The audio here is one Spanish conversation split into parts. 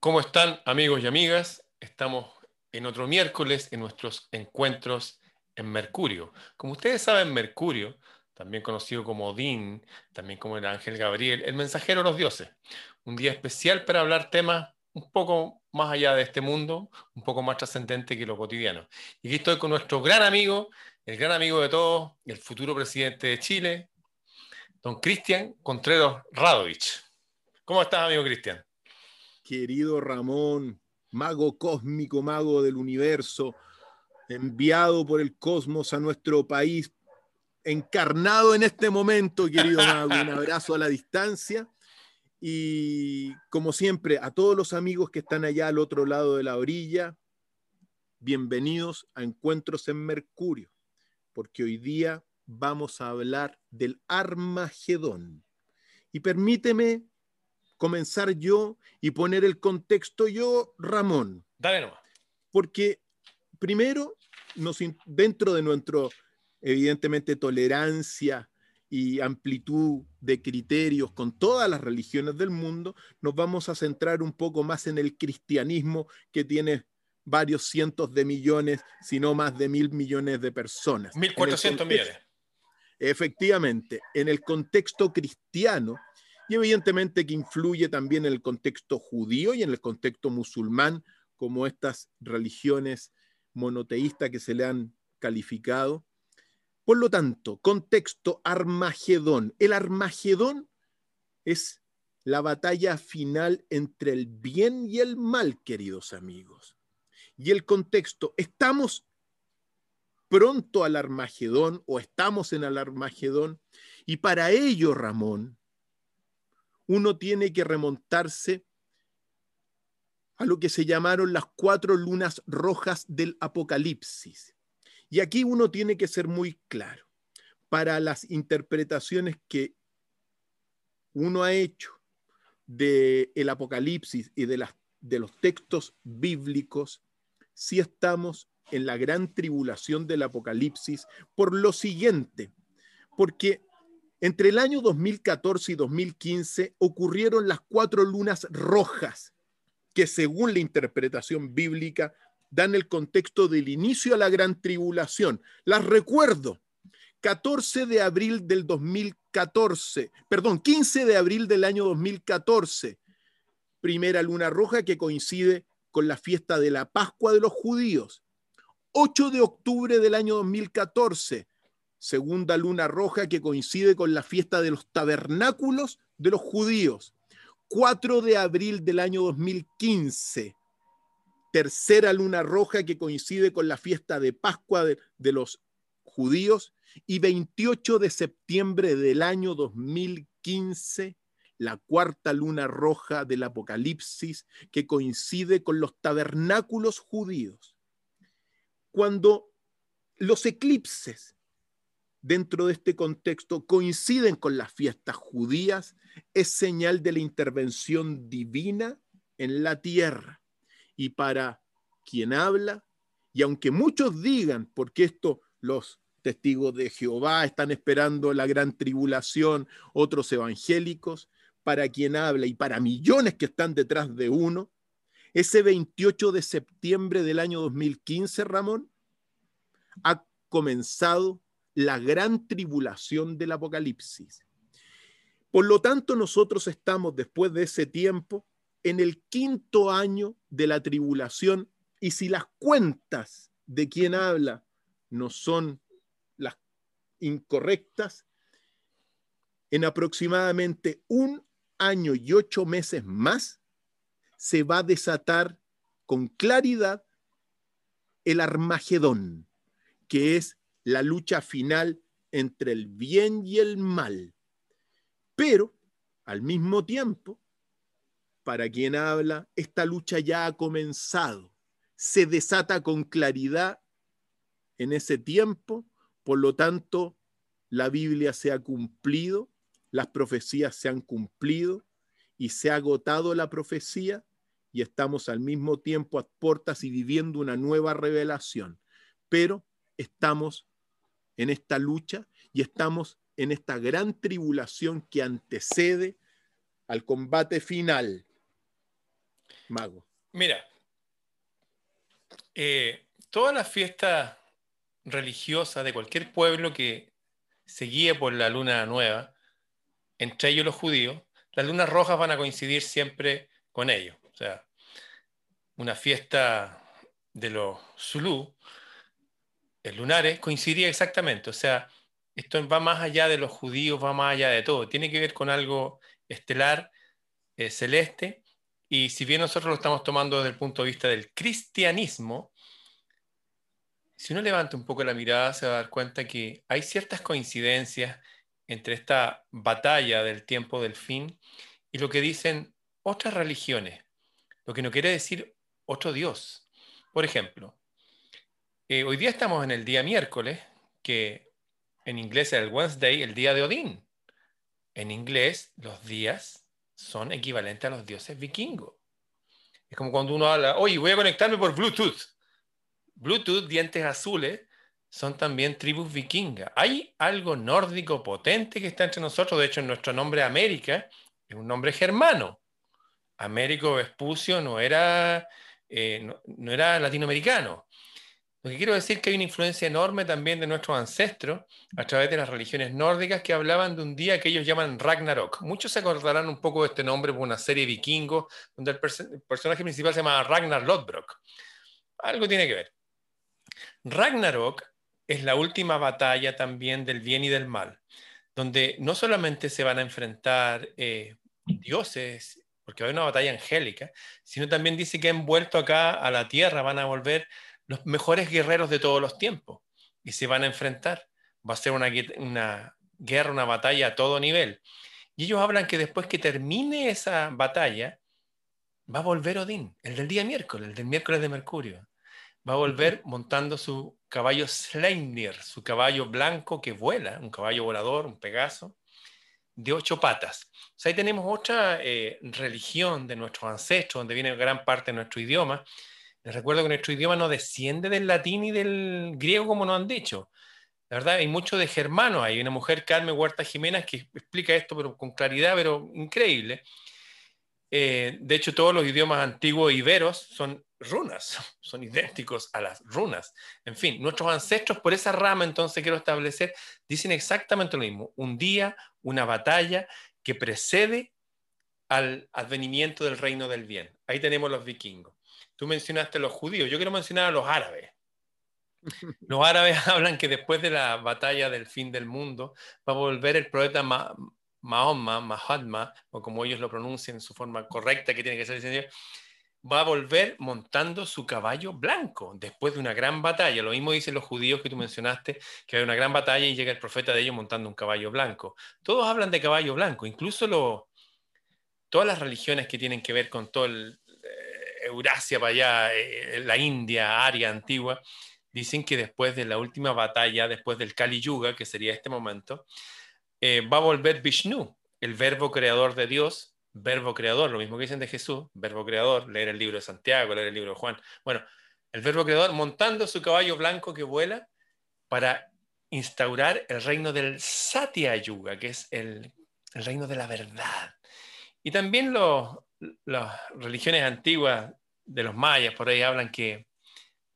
¿Cómo están amigos y amigas? Estamos en otro miércoles en nuestros encuentros en Mercurio. Como ustedes saben, Mercurio, también conocido como Odín, también como el ángel Gabriel, el mensajero de los dioses. Un día especial para hablar temas un poco más allá de este mundo, un poco más trascendente que lo cotidiano. Y aquí estoy con nuestro gran amigo, el gran amigo de todos, el futuro presidente de Chile, don Cristian Contreras Radovich. ¿Cómo estás, amigo Cristian? Querido Ramón, mago cósmico, mago del universo, enviado por el cosmos a nuestro país, encarnado en este momento, querido mago. Un abrazo a la distancia. Y como siempre, a todos los amigos que están allá al otro lado de la orilla, bienvenidos a Encuentros en Mercurio, porque hoy día vamos a hablar del Armagedón. Y permíteme comenzar yo y poner el contexto yo, Ramón. Dale nomás. Porque primero, nos, dentro de nuestro, evidentemente, tolerancia y amplitud de criterios con todas las religiones del mundo, nos vamos a centrar un poco más en el cristianismo que tiene varios cientos de millones, si no más de mil millones de personas. 1.400 millones. Efectivamente, en el contexto cristiano, y evidentemente que influye también en el contexto judío y en el contexto musulmán, como estas religiones monoteístas que se le han calificado. Por lo tanto, contexto Armagedón. El Armagedón es la batalla final entre el bien y el mal, queridos amigos. Y el contexto, estamos pronto al Armagedón o estamos en el Armagedón. Y para ello, Ramón, uno tiene que remontarse a lo que se llamaron las cuatro lunas rojas del Apocalipsis. Y aquí uno tiene que ser muy claro. Para las interpretaciones que uno ha hecho del el Apocalipsis y de, de los textos bíblicos, si estamos en la gran tribulación del Apocalipsis por lo siguiente, porque entre el año 2014 y 2015 ocurrieron las cuatro lunas rojas, que según la interpretación bíblica dan el contexto del inicio a la gran tribulación. Las recuerdo. 14 de abril del 2014, perdón, 15 de abril del año 2014, primera luna roja que coincide con la fiesta de la Pascua de los judíos. 8 de octubre del año 2014, segunda luna roja que coincide con la fiesta de los tabernáculos de los judíos. 4 de abril del año 2015, tercera luna roja que coincide con la fiesta de Pascua de, de, los judíos y 28 de septiembre del año 2015, la cuarta luna roja del Apocalipsis que coincide con los tabernáculos judíos. Cuando los eclipses dentro de este contexto coinciden con las fiestas judías, es señal de la intervención divina en la tierra. Y para quien habla, y aunque muchos digan, porque esto los testigos de Jehová están esperando la gran tribulación, otros evangélicos, para quien habla y para millones que están detrás de uno, ese 28 de septiembre del año 2015, Ramón, ha comenzado la gran tribulación del Apocalipsis. Por lo tanto, nosotros estamos después de ese tiempo en el quinto año de la tribulación y si las cuentas de quien habla no son las incorrectas, en aproximadamente un año y ocho meses más se va a desatar con claridad el Armagedón, que es la lucha final entre el bien y el mal. Pero, al mismo tiempo, para quien habla, esta lucha ya ha comenzado, se desata con claridad en ese tiempo, por lo tanto, la Biblia se ha cumplido, las profecías se han cumplido y se ha agotado la profecía y estamos al mismo tiempo a puertas y viviendo una nueva revelación, pero estamos en esta lucha y estamos en esta gran tribulación que antecede al combate final. mago. Mira, eh, todas las fiestas religiosas de cualquier pueblo que se guíe por la luna nueva, entre ellos los judíos, las lunas rojas van a coincidir siempre con ellos. O sea, una fiesta de los Zulu, el lunares, coincidía exactamente. O sea, esto va más allá de los judíos, va más allá de todo. Tiene que ver con algo estelar, eh, celeste, y si bien nosotros lo estamos tomando desde el punto de vista del cristianismo, si uno levanta un poco la mirada se va a dar cuenta que hay ciertas coincidencias entre esta batalla del tiempo del fin y lo que dicen otras religiones, lo que no quiere decir otro Dios. Por ejemplo, eh, hoy día estamos en el día miércoles, que en inglés es el Wednesday, el día de Odín. En inglés, los días son equivalentes a los dioses vikingos. Es como cuando uno habla, oye, voy a conectarme por Bluetooth. Bluetooth, dientes azules, son también tribus vikingas. Hay algo nórdico potente que está entre nosotros. De hecho, nuestro nombre América es un nombre germano. Américo Vespucio no era, eh, no, era latinoamericano. Lo que quiero decir es que hay una influencia enorme también de nuestros ancestros a través de las religiones nórdicas que hablaban de un día que ellos llaman Ragnarok. Muchos se acordarán un poco de este nombre por una serie vikingo donde el, personaje principal se llama Ragnar Lodbrok. Algo tiene que ver. Ragnarok es la última batalla también del bien y del mal, donde no solamente se van a enfrentar eh, dioses, porque va a haber una batalla angélica, sino también dice que han vuelto acá a la tierra, van a volver los mejores guerreros de todos los tiempos y se van a enfrentar. Va a ser una, una guerra, una batalla a todo nivel. Y ellos hablan que después que termine esa batalla, va a volver Odín, el del día miércoles, el del miércoles de Mercurio va a volver montando su caballo Sleipnir, su caballo blanco que vuela, un caballo volador, un pegaso, de ocho patas. ahí tenemos otra eh, religión de nuestros ancestros, donde viene gran parte de nuestro idioma. Les recuerdo que nuestro idioma no desciende del latín y del griego como nos han dicho. La verdad, hay mucho de germano. Hay una mujer, Carmen Huerta Jiménez, que explica esto pero con claridad, pero increíble. Eh, de hecho, todos los idiomas antiguos iberos son runas, son idénticos a las runas. En fin, nuestros ancestros por esa rama, entonces quiero establecer, dicen exactamente lo mismo. Un día, una batalla que precede al advenimiento del reino del bien. Ahí tenemos los vikingos. Tú mencionaste a los judíos, yo quiero mencionar a los árabes. Los árabes hablan que después de la batalla del fin del mundo va a volver el profeta Mahoma, Mahatma, o como ellos lo pronuncian en su forma correcta que tiene que ser, va a volver montando su caballo blanco después de una gran batalla. Lo mismo dicen los judíos que tú mencionaste, que hay una gran batalla y llega el profeta de ellos montando un caballo blanco. Todos hablan de caballo blanco, incluso todas las religiones que tienen que ver con todo el Eurasia para allá, eh, la India, Aria antigua, dicen que después de la última batalla, después del Kali Yuga, que sería este momento, eh, va a volver Vishnu, el verbo creador de Dios, verbo creador, lo mismo que dicen de Jesús, verbo creador, leer el libro de Santiago, leer el libro de Juan. Bueno, el verbo creador montando su caballo blanco que vuela para instaurar el reino del Satya Yuga, que es el, reino de la verdad. Y también las religiones antiguas de los mayas, por ahí hablan que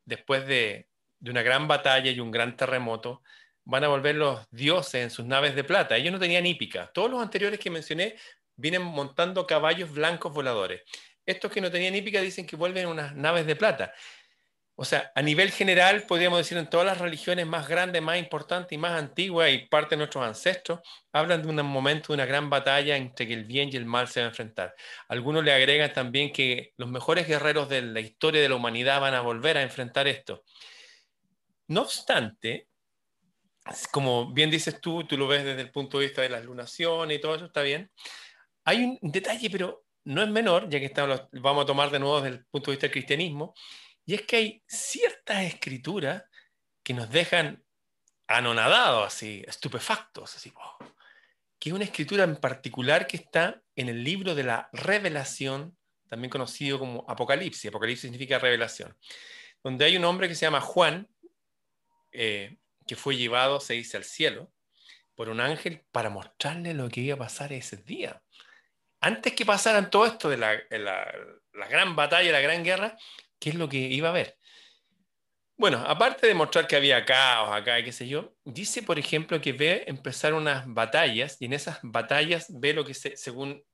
después de, de una gran batalla y un gran terremoto, van a volver los dioses en sus naves de plata. Ellos no tenían hípica. Todos los anteriores que mencioné vienen montando caballos blancos voladores. Estos que no tenían hípica dicen que vuelven unas naves de plata. O sea, a nivel general, podríamos decir en todas las religiones más grandes, más importantes y más antiguas y parte de nuestros ancestros, hablan de un momento de una gran batalla entre que el bien y el mal se van a enfrentar. Algunos le agregan también que los mejores guerreros de la historia de la humanidad van a volver a enfrentar esto. No obstante, como bien dices tú, tú lo ves desde el punto de vista de las lunaciones y todo eso, está bien. Hay un detalle, pero no es menor, ya que estamos, vamos a tomar de nuevo desde el punto de vista del cristianismo, y es que hay ciertas escrituras que nos dejan anonadados, así, estupefactos, así, que es una escritura en particular que está en el libro de la revelación, también conocido como Apocalipsis. Apocalipsis significa revelación, donde hay un hombre que se llama Juan, eh, que fue llevado, se dice, al cielo por un ángel para mostrarle lo que iba a pasar ese día. antes que pasaran todo esto de la gran batalla, la gran guerra, ¿qué es lo que iba a haber? Bueno, aparte de mostrar que había caos acá qué sé yo, dice, por ejemplo, que ve empezar unas batallas y en esas batallas ve lo que se, según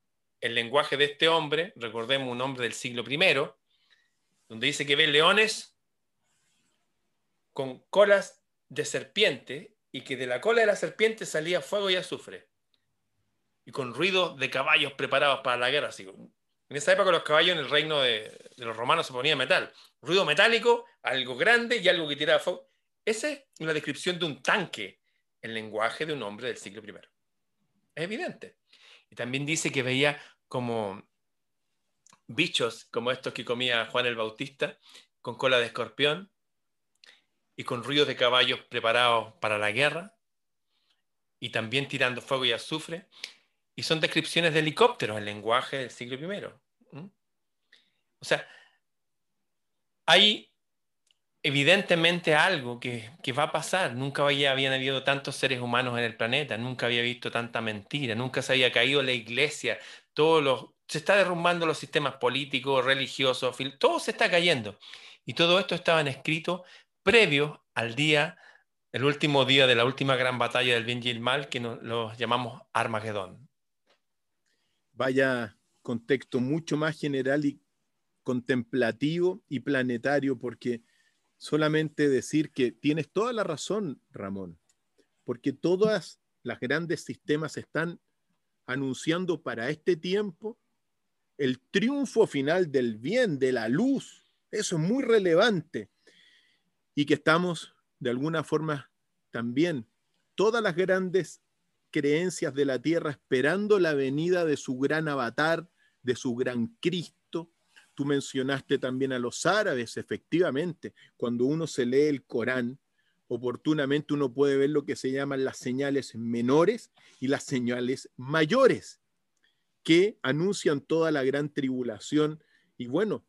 el lenguaje de este hombre, recordemos un hombre del siglo I, donde dice que ve leones con colas de serpiente y que de la cola de la serpiente salía fuego y azufre y con ruido de caballos preparados para la guerra. Así, en esa época los caballos en el reino de, los romanos se ponían metal. Ruido metálico, algo grande y algo que tiraba fuego. Esa es una descripción de un tanque, el lenguaje de un hombre del siglo I. Es evidente. Y también dice que veía como bichos como estos que comía Juan el Bautista, con cola de escorpión y con ruidos de caballos preparados para la guerra, y también tirando fuego y azufre. Y son descripciones de helicópteros, el lenguaje del siglo I. O sea, hay evidentemente algo que, va a pasar. Nunca había, habían habido tantos seres humanos en el planeta, nunca había visto tanta mentira, nunca se había caído la iglesia, todos los, se está derrumbando los sistemas políticos, religiosos, todo se está cayendo. Y todo esto estaba escrito previo al día, el último día de la última gran batalla del bien y el mal, que lo llamamos Armagedón vaya contexto mucho más general y contemplativo y planetario, porque solamente decir que tienes toda la razón, Ramón, porque todas las grandes sistemas están anunciando para este tiempo el triunfo final del bien, de la luz. Eso es muy relevante. Y que estamos, de alguna forma, también, todas las grandes creencias de la tierra esperando la venida de su gran avatar, de su gran Cristo. Tú mencionaste también a los árabes, efectivamente, cuando uno se lee el Corán, oportunamente uno puede ver lo que se llaman las señales menores y las señales mayores, que anuncian toda la gran tribulación y bueno,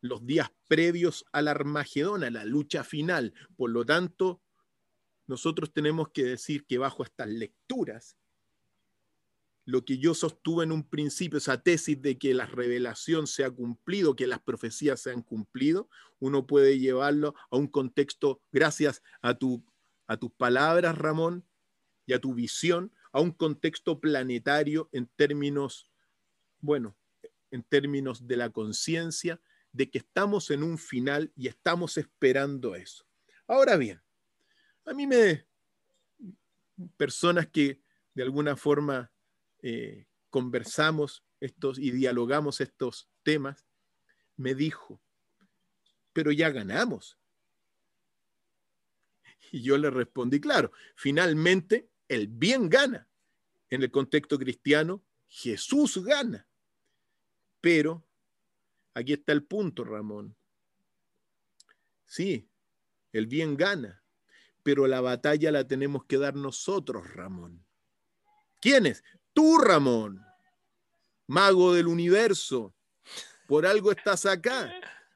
los días previos al Armagedón, a la lucha final. Por lo tanto, nosotros tenemos que decir que bajo estas lecturas, lo que yo sostuve en un principio, esa tesis de que la revelación se ha cumplido, que las profecías se han cumplido, uno puede llevarlo a un contexto, gracias a, tu, a tus palabras, Ramón, y a tu visión, a un contexto planetario en términos, bueno, en términos de la conciencia, de que estamos en un final y estamos esperando eso. Ahora bien, a mí me... Personas que de alguna forma eh, conversamos estos y dialogamos estos temas, me dijo, pero ya ganamos. Y yo le respondí, claro, finalmente el bien gana. En el contexto cristiano, Jesús gana. Pero aquí está el punto, Ramón. Sí, el bien gana pero la batalla la tenemos que dar nosotros, Ramón. ¿Quiénes? Tú, Ramón, mago del universo. Por algo estás acá.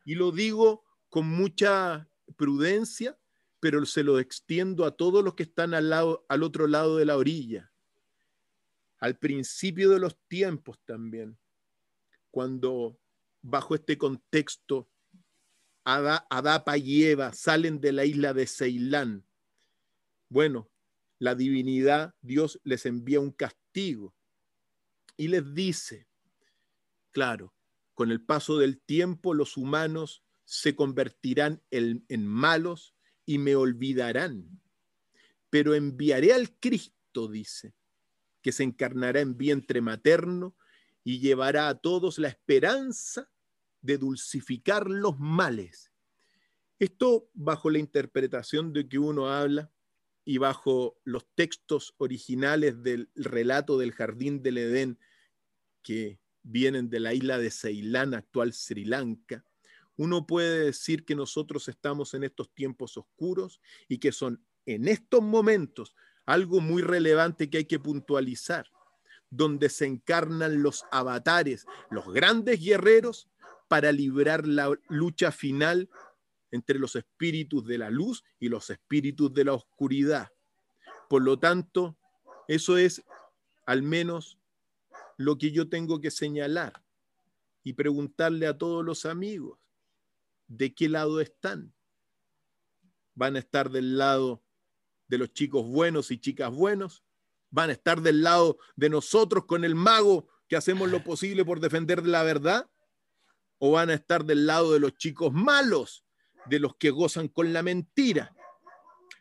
Y lo digo con mucha prudencia, pero se lo extiendo a todos los que están al, lado, al otro lado de la orilla. Al principio de los tiempos también, cuando bajo este contexto Adapa y Eva salen de la isla de Ceilán bueno, la divinidad, Dios les envía un castigo y les dice, claro, con el paso del tiempo los humanos se convertirán en, malos y me olvidarán, pero enviaré al Cristo, dice, que se encarnará en vientre materno y llevará a todos la esperanza de dulcificar los males. Esto bajo la interpretación de que uno habla y bajo los textos originales del relato del jardín del Edén que vienen de la isla de Ceilán, actual Sri Lanka, uno puede decir que nosotros estamos en estos tiempos oscuros y que son en estos momentos algo muy relevante que hay que puntualizar, donde se encarnan los avatares, los grandes guerreros, para librar la lucha final entre los espíritus de la luz y los espíritus de la oscuridad. Por lo tanto, eso es al menos lo que yo tengo que señalar y preguntarle a todos los amigos de qué lado están. ¿Van a estar del lado de los chicos buenos y chicas buenos? ¿Van a estar del lado de nosotros con el mago que hacemos lo posible por defender la verdad? ¿O van a estar del lado de los chicos malos, de los que gozan con la mentira?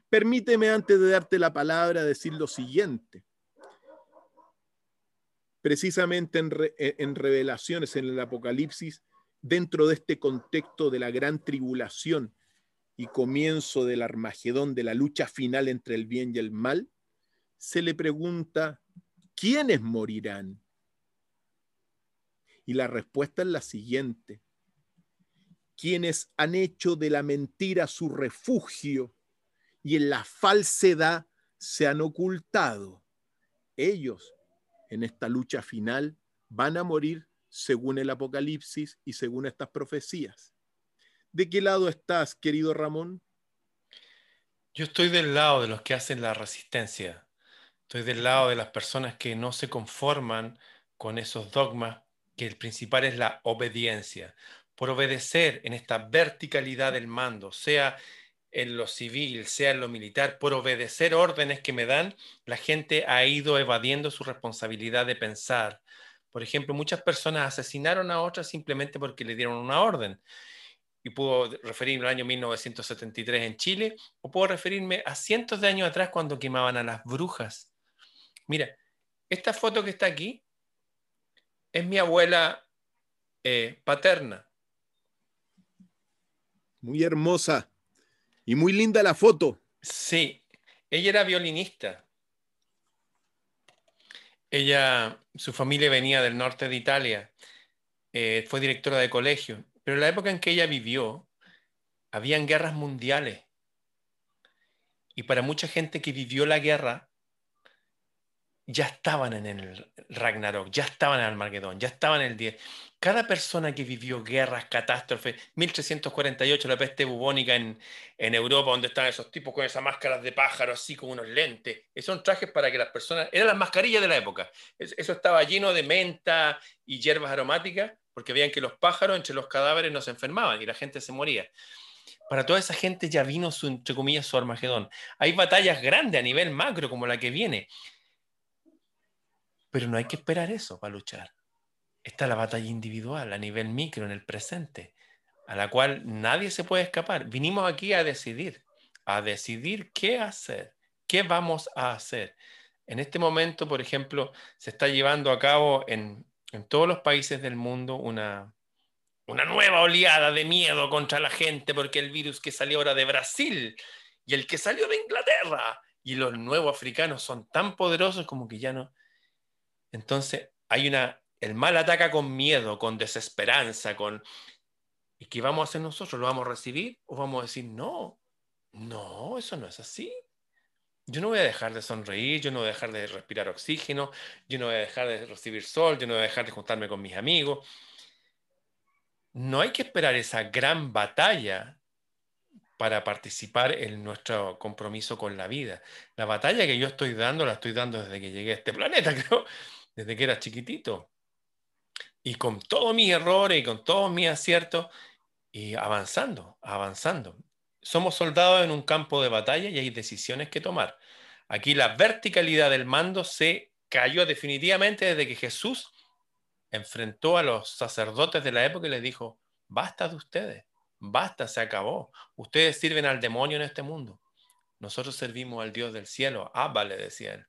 Permíteme antes de darte la palabra decir lo siguiente precisamente e, en, revelaciones, en el Apocalipsis, dentro de este contexto de la gran tribulación y comienzo del Armagedón, de la lucha final entre el bien y el mal, se le pregunta, ¿quiénes morirán? Y la respuesta es la siguiente, quienes han hecho de la mentira su refugio y en la falsedad se han ocultado. Ellos en esta lucha final van a morir según el Apocalipsis y según estas profecías. ¿De qué lado estás, querido Ramón? Yo estoy del lado de los que hacen la resistencia. Estoy del lado de las personas que no se conforman con esos dogmas, que el principal es la obediencia. Por obedecer en esta verticalidad del mando, sea en lo civil, sea en lo militar, por obedecer órdenes que me dan, la gente ha ido evadiendo su responsabilidad de pensar. Por ejemplo, muchas personas asesinaron a otras simplemente porque le dieron una orden. Y puedo referirme al año 1973 en Chile, o puedo referirme a cientos de años atrás cuando quemaban a las brujas. Mira, esta foto que está aquí es mi abuela eh, paterna. Muy hermosa. Y muy linda la foto. Sí, ella era violinista. Ella, su familia venía del norte de Italia, eh, fue directora de colegio, pero en la época en que ella vivió, habían guerras mundiales. Y para mucha gente que vivió la guerra, ya estaban en el Ragnarok, ya estaban en Armagedón, ya estaban en el 10. Cada persona que vivió guerras, catástrofes, 1348, la peste bubónica en, en Europa, donde están esos tipos con esas máscaras de pájaro, así con unos lentes, esos son trajes para que las personas, eran las mascarillas de la época, eso estaba lleno de menta y hierbas aromáticas, porque veían que los pájaros entre los cadáveres no se enfermaban y la gente se moría para toda esa gente ya vino su, entre comillas, su Armagedón. Hay batallas grandes a nivel macro como la que viene. Pero no hay que esperar eso para luchar. Está la batalla individual a nivel micro en el presente, a la cual nadie se puede escapar. Vinimos aquí a decidir, a decidir qué hacer, qué vamos a hacer. En este momento, por ejemplo, se está llevando a cabo en, todos los países del mundo una, una nueva oleada de miedo contra la gente porque el virus que salió ahora de Brasil y el que salió de Inglaterra y los nuevos africanos son tan poderosos como que ya no, entonces, hay una, el mal ataca con miedo, con desesperanza, con... ¿Y qué vamos a hacer nosotros? ¿Lo vamos a recibir o vamos a decir, no, no, eso no es así? Yo no voy a dejar de sonreír, yo no voy a dejar de respirar oxígeno, yo no voy a dejar de recibir sol, yo no voy a dejar de juntarme con mis amigos. No hay que esperar esa gran batalla para participar en nuestro compromiso con la vida. La batalla que yo estoy dando, la estoy dando desde que llegué a este planeta, creo desde que era chiquitito. Y con todos mis errores y con todos mis aciertos, y avanzando, avanzando. Somos soldados en un campo de batalla y hay decisiones que tomar. Aquí la verticalidad del mando se cayó definitivamente desde que Jesús enfrentó a los sacerdotes de la época y les dijo, basta de ustedes, basta, se acabó. Ustedes sirven al demonio en este mundo. Nosotros servimos al Dios del cielo. Abba, le decía él.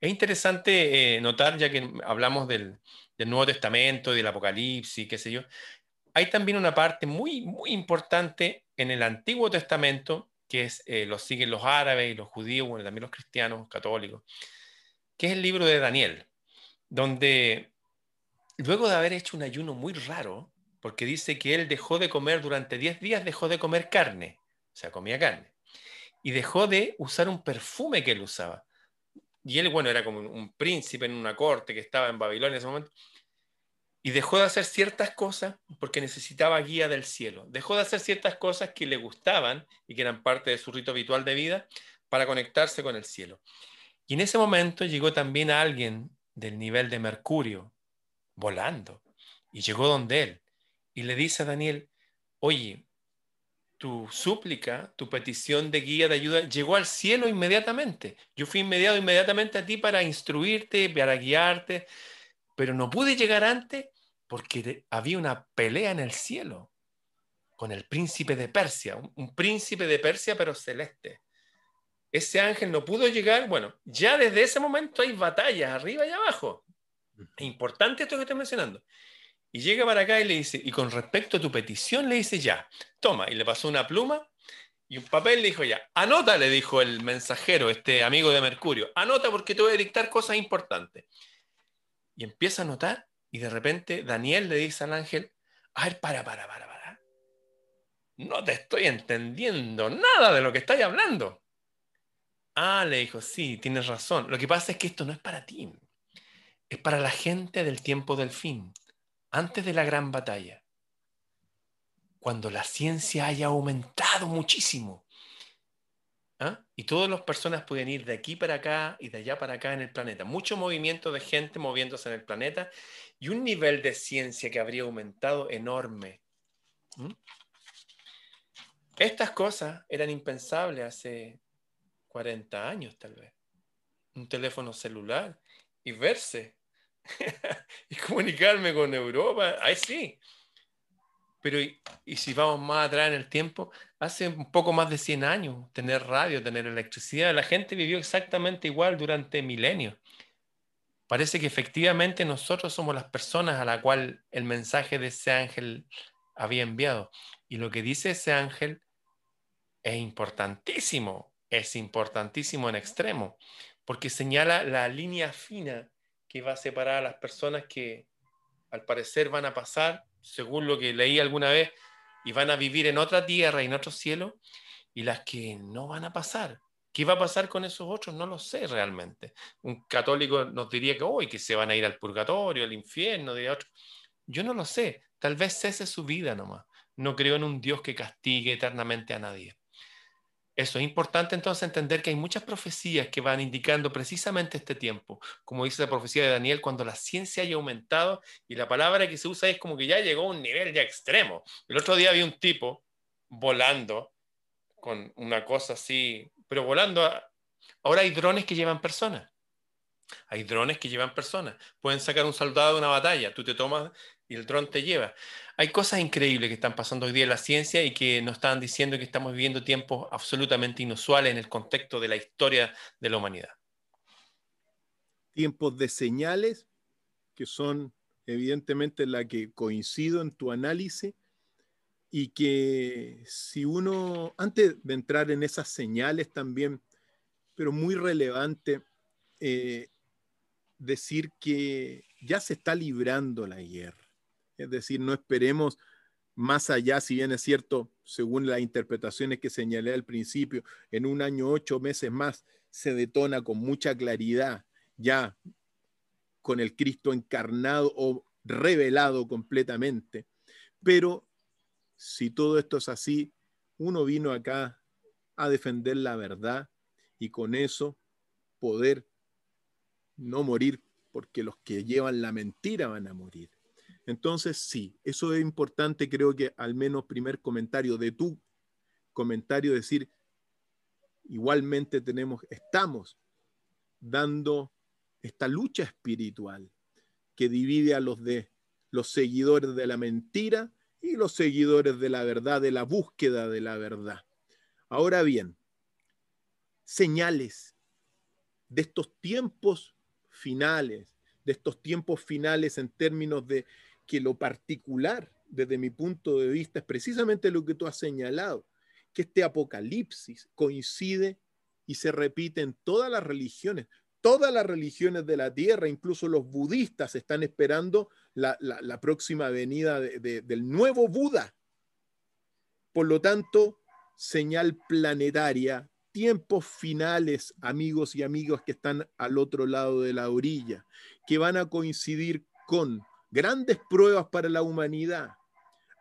Es interesante eh, notar, ya que hablamos del, Nuevo Testamento, del Apocalipsis, qué sé yo, hay también una parte muy, muy importante en el Antiguo Testamento, que es, eh, lo siguen los árabes y los judíos, bueno, también los cristianos católicos, que es el libro de Daniel, donde luego de haber hecho un ayuno muy raro, porque dice que él dejó de comer durante 10 días, dejó de comer carne, o sea, comía carne, y dejó de usar un perfume que él usaba y él, bueno, era como un, príncipe en una corte que estaba en Babilonia en ese momento, y dejó de hacer ciertas cosas porque necesitaba guía del cielo. Dejó de hacer ciertas cosas que le gustaban y que eran parte de su rito habitual de vida para conectarse con el cielo. Y en ese momento llegó también alguien del nivel de Mercurio, volando, y llegó donde él, y le dice a Daniel, oye, tu súplica, tu petición de guía, de ayuda, llegó al cielo inmediatamente. Yo fui inmediato inmediatamente a ti para instruirte, para guiarte, pero no pude llegar antes porque había una pelea en el cielo con el príncipe de Persia, un, príncipe de Persia pero celeste. Ese ángel no pudo llegar, bueno, ya desde ese momento hay batallas arriba y abajo. Es importante esto que estoy mencionando. Y llega para acá y le dice, y con respecto a tu petición, le dice ya, toma, y le pasó una pluma y un papel, le dijo ya, anota, le dijo el mensajero, este amigo de Mercurio, anota porque te voy a dictar cosas importantes. Y empieza a anotar y de repente Daniel le dice al ángel, a ver, para, para, para, para. No te estoy entendiendo nada de lo que estás hablando. Ah, le dijo, sí, tienes razón. Lo que pasa es que esto no es para ti. Es para la gente del tiempo del fin antes de la gran batalla, cuando la ciencia haya aumentado muchísimo, ¿ah? y todas las personas pueden ir de aquí para acá y de allá para acá en el planeta, mucho movimiento de gente moviéndose en el planeta y un nivel de ciencia que habría aumentado enorme. Estas cosas eran impensables hace 40 años tal vez. Un teléfono celular y verse y comunicarme con Europa, ahí sí. Pero, y, si vamos más atrás en el tiempo, hace un poco más de 100 años, tener radio, tener electricidad, la gente vivió exactamente igual durante milenios. Parece que efectivamente nosotros somos las personas a la cual el mensaje de ese ángel había enviado. Y lo que dice ese ángel es importantísimo, es importantísimo en extremo, porque señala la línea fina que va a separar a las personas que al parecer van a pasar, según lo que leí alguna vez, y van a vivir en otra tierra y en otro cielo, y las que no van a pasar. ¿Qué va a pasar con esos otros? No lo sé realmente. Un católico nos diría que hoy que se van a ir al purgatorio, al infierno, de otro. Yo no lo sé. Tal vez cese su vida nomás. No creo en un Dios que castigue eternamente a nadie. Eso es importante entonces entender que hay muchas profecías que van indicando precisamente este tiempo, como dice la profecía de Daniel, cuando la ciencia haya aumentado y la palabra que se usa es como que ya llegó a un nivel ya extremo. El otro día vi un tipo volando con una cosa así, pero volando. Ahora hay drones que llevan personas. Hay drones que llevan personas. Pueden sacar un soldado de una batalla. Tú te tomas y el dron te lleva. Hay cosas increíbles que están pasando hoy día en la ciencia y que nos están diciendo que estamos viviendo tiempos absolutamente inusuales en el contexto de la historia de la humanidad. Tiempos de señales que son evidentemente la que coincido en tu análisis y que si uno, antes de entrar en esas señales también, pero muy relevante, eh, decir que ya se está librando la guerra es decir, no esperemos más allá, si bien es cierto, según las interpretaciones que señalé al principio, en un año, ocho meses más, se detona con mucha claridad ya con el Cristo encarnado o revelado completamente. Pero si todo esto es así, uno vino acá a defender la verdad y con eso poder no morir porque los que llevan la mentira van a morir. Entonces, sí, eso es importante, creo que al menos primer comentario de tu comentario, decir, igualmente tenemos, estamos dando esta lucha espiritual que divide a los de los seguidores de la mentira y los seguidores de la verdad, de la búsqueda de la verdad. Ahora bien, señales de estos tiempos finales, de estos tiempos finales en términos de que lo particular, desde mi punto de vista, es precisamente lo que tú has señalado, que este apocalipsis coincide y se repite en todas las religiones. Todas las religiones de la tierra, incluso los budistas, están esperando la, próxima venida del nuevo Buda. Por lo tanto, señal planetaria, tiempos finales, amigos y amigos que están al otro lado de la orilla, que van a coincidir con grandes pruebas para la humanidad,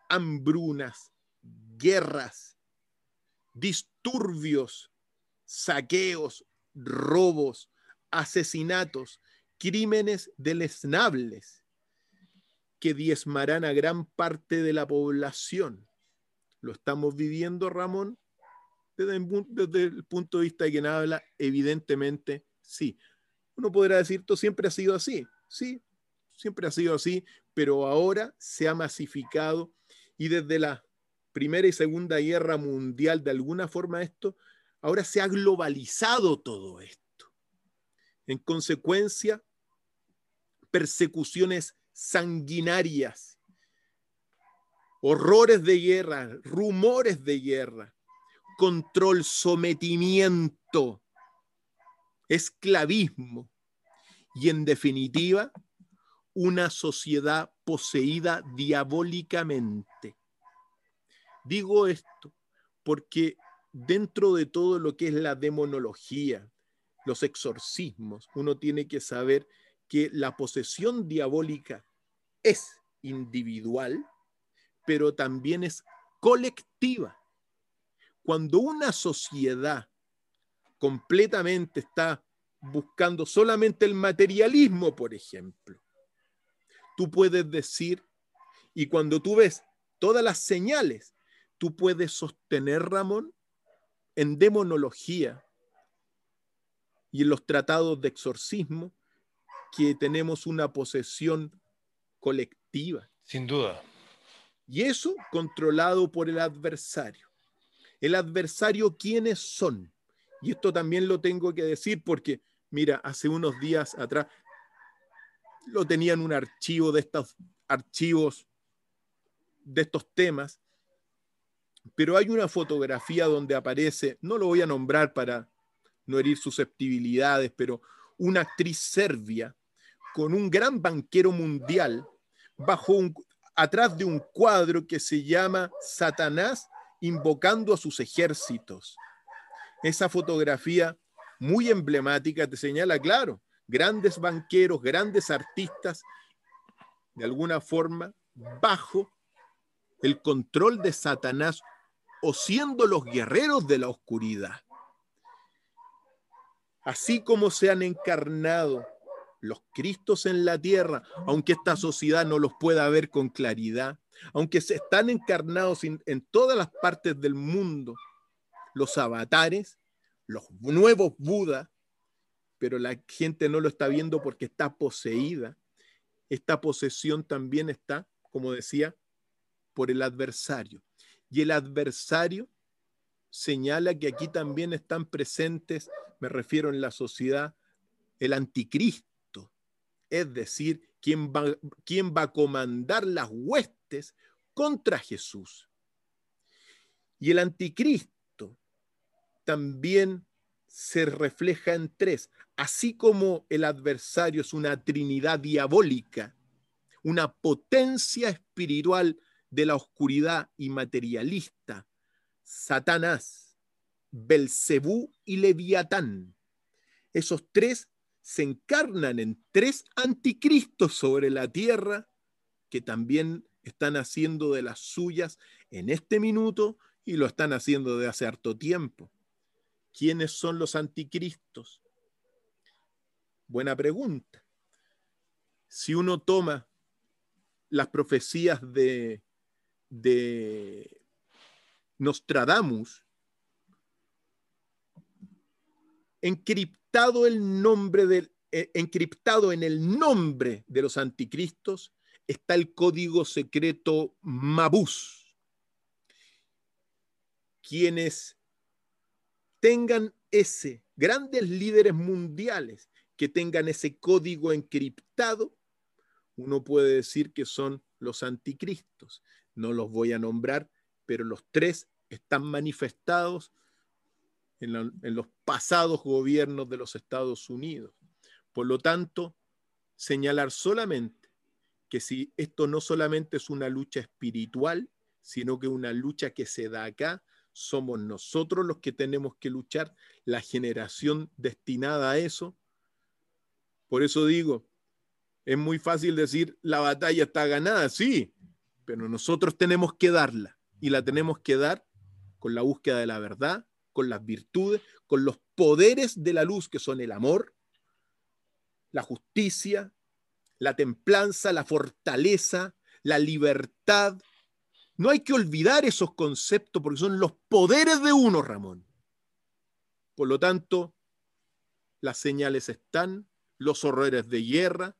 hambrunas, guerras, disturbios, saqueos, robos, asesinatos, crímenes deleznables que diezmarán a gran parte de la población. ¿Lo estamos viviendo, Ramón? Desde, el punto de vista de quien habla, evidentemente sí. Uno podrá decir, esto siempre ha sido así. Sí, siempre ha sido así, pero ahora se ha masificado y desde la Primera y Segunda Guerra Mundial, de alguna forma esto, ahora se ha globalizado todo esto. En consecuencia, persecuciones sanguinarias, horrores de guerra, rumores de guerra, control, sometimiento, esclavismo y en definitiva una sociedad poseída diabólicamente. Digo esto porque dentro de todo lo que es la demonología, los exorcismos, uno tiene que saber que la posesión diabólica es individual, pero también es colectiva. Cuando una sociedad completamente está buscando solamente el materialismo, por ejemplo, tú puedes decir, y cuando tú ves todas las señales, tú puedes sostener, Ramón, en demonología y en los tratados de exorcismo, que tenemos una posesión colectiva. Sin duda. Y eso controlado por el adversario. El adversario, ¿quiénes son? Y esto también lo tengo que decir porque, mira, hace unos días atrás lo tenían un archivo de estos archivos de estos temas, pero hay una fotografía donde aparece, no lo voy a nombrar para no herir susceptibilidades, pero una actriz serbia con un gran banquero mundial bajo un, atrás de un cuadro que se llama Satanás invocando a sus ejércitos. Esa fotografía muy emblemática te señala, claro, grandes banqueros, grandes artistas, de alguna forma, bajo el control de Satanás o siendo los guerreros de la oscuridad. Así como se han encarnado los Cristos en la tierra, aunque esta sociedad no los pueda ver con claridad, aunque se están encarnados en, todas las partes del mundo, los avatares, los nuevos Budas, pero la gente no lo está viendo porque está poseída. Esta posesión también está, como decía, por el adversario. Y el adversario señala que aquí también están presentes, me refiero en la sociedad, el anticristo es decir, quién va, va a comandar las huestes contra Jesús. Y el anticristo también se refleja en tres, así como el adversario es una trinidad diabólica, una potencia espiritual de la oscuridad y materialista, Satanás, Belcebú y Leviatán. Esos tres se encarnan en tres anticristos sobre la tierra que también están haciendo de las suyas en este minuto y lo están haciendo de hace harto tiempo. ¿Quiénes son los anticristos? Buena pregunta. Si uno toma las profecías de, de Nostradamus, encriptado el nombre del, eh, encriptado en el nombre de los anticristos está el código secreto Mabús. Quienes tengan ese, grandes líderes mundiales que tengan ese código encriptado, uno puede decir que son los anticristos. No los voy a nombrar, pero los tres están manifestados en, los pasados gobiernos de los Estados Unidos. Por lo tanto, señalar solamente que si esto no solamente es una lucha espiritual, sino que una lucha que se da acá, somos nosotros los que tenemos que luchar, la generación destinada a eso. Por eso digo, es muy fácil decir la batalla está ganada, sí, pero nosotros tenemos que darla y la tenemos que dar con la búsqueda de la verdad, con las virtudes, con los poderes de la luz, que son el amor, la justicia, la templanza, la fortaleza, la libertad. No hay que olvidar esos conceptos porque son los poderes de uno, Ramón. Por lo tanto, las señales están, los horrores de guerra,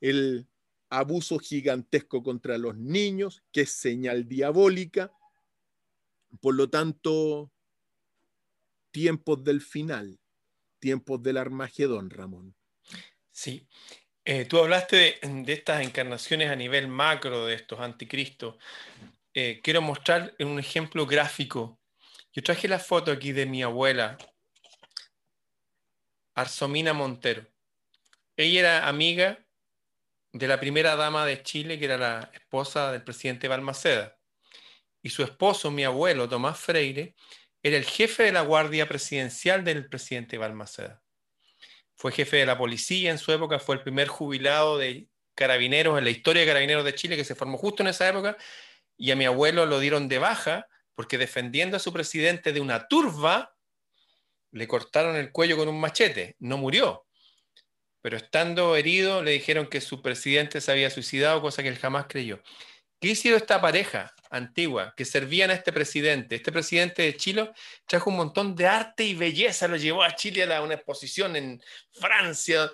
el abuso gigantesco contra los niños, que es señal diabólica. Por lo tanto, tiempos del final, tiempos del Armagedón, Ramón. Sí. Eh, tú hablaste de, estas encarnaciones a nivel macro de estos anticristos. Eh, quiero mostrar un ejemplo gráfico. Yo traje la foto aquí de mi abuela, Arsomina Montero. Ella era amiga de la primera dama de Chile, que era la esposa del presidente Balmaceda. Y su esposo, mi abuelo, Tomás Freire, era el jefe de la guardia presidencial del presidente Balmaceda. Fue jefe de la policía en su época, fue el primer jubilado de carabineros en la historia de carabineros de Chile, que se formó justo en esa época, y a mi abuelo lo dieron de baja porque defendiendo a su presidente de una turba, le cortaron el cuello con un machete, no murió, pero estando herido le dijeron que su presidente se había suicidado, cosa que él jamás creyó. ¿Qué hicieron esta pareja antigua que servían a este presidente? Este presidente de Chile trajo un montón de arte y belleza, lo llevó a Chile a una exposición en Francia.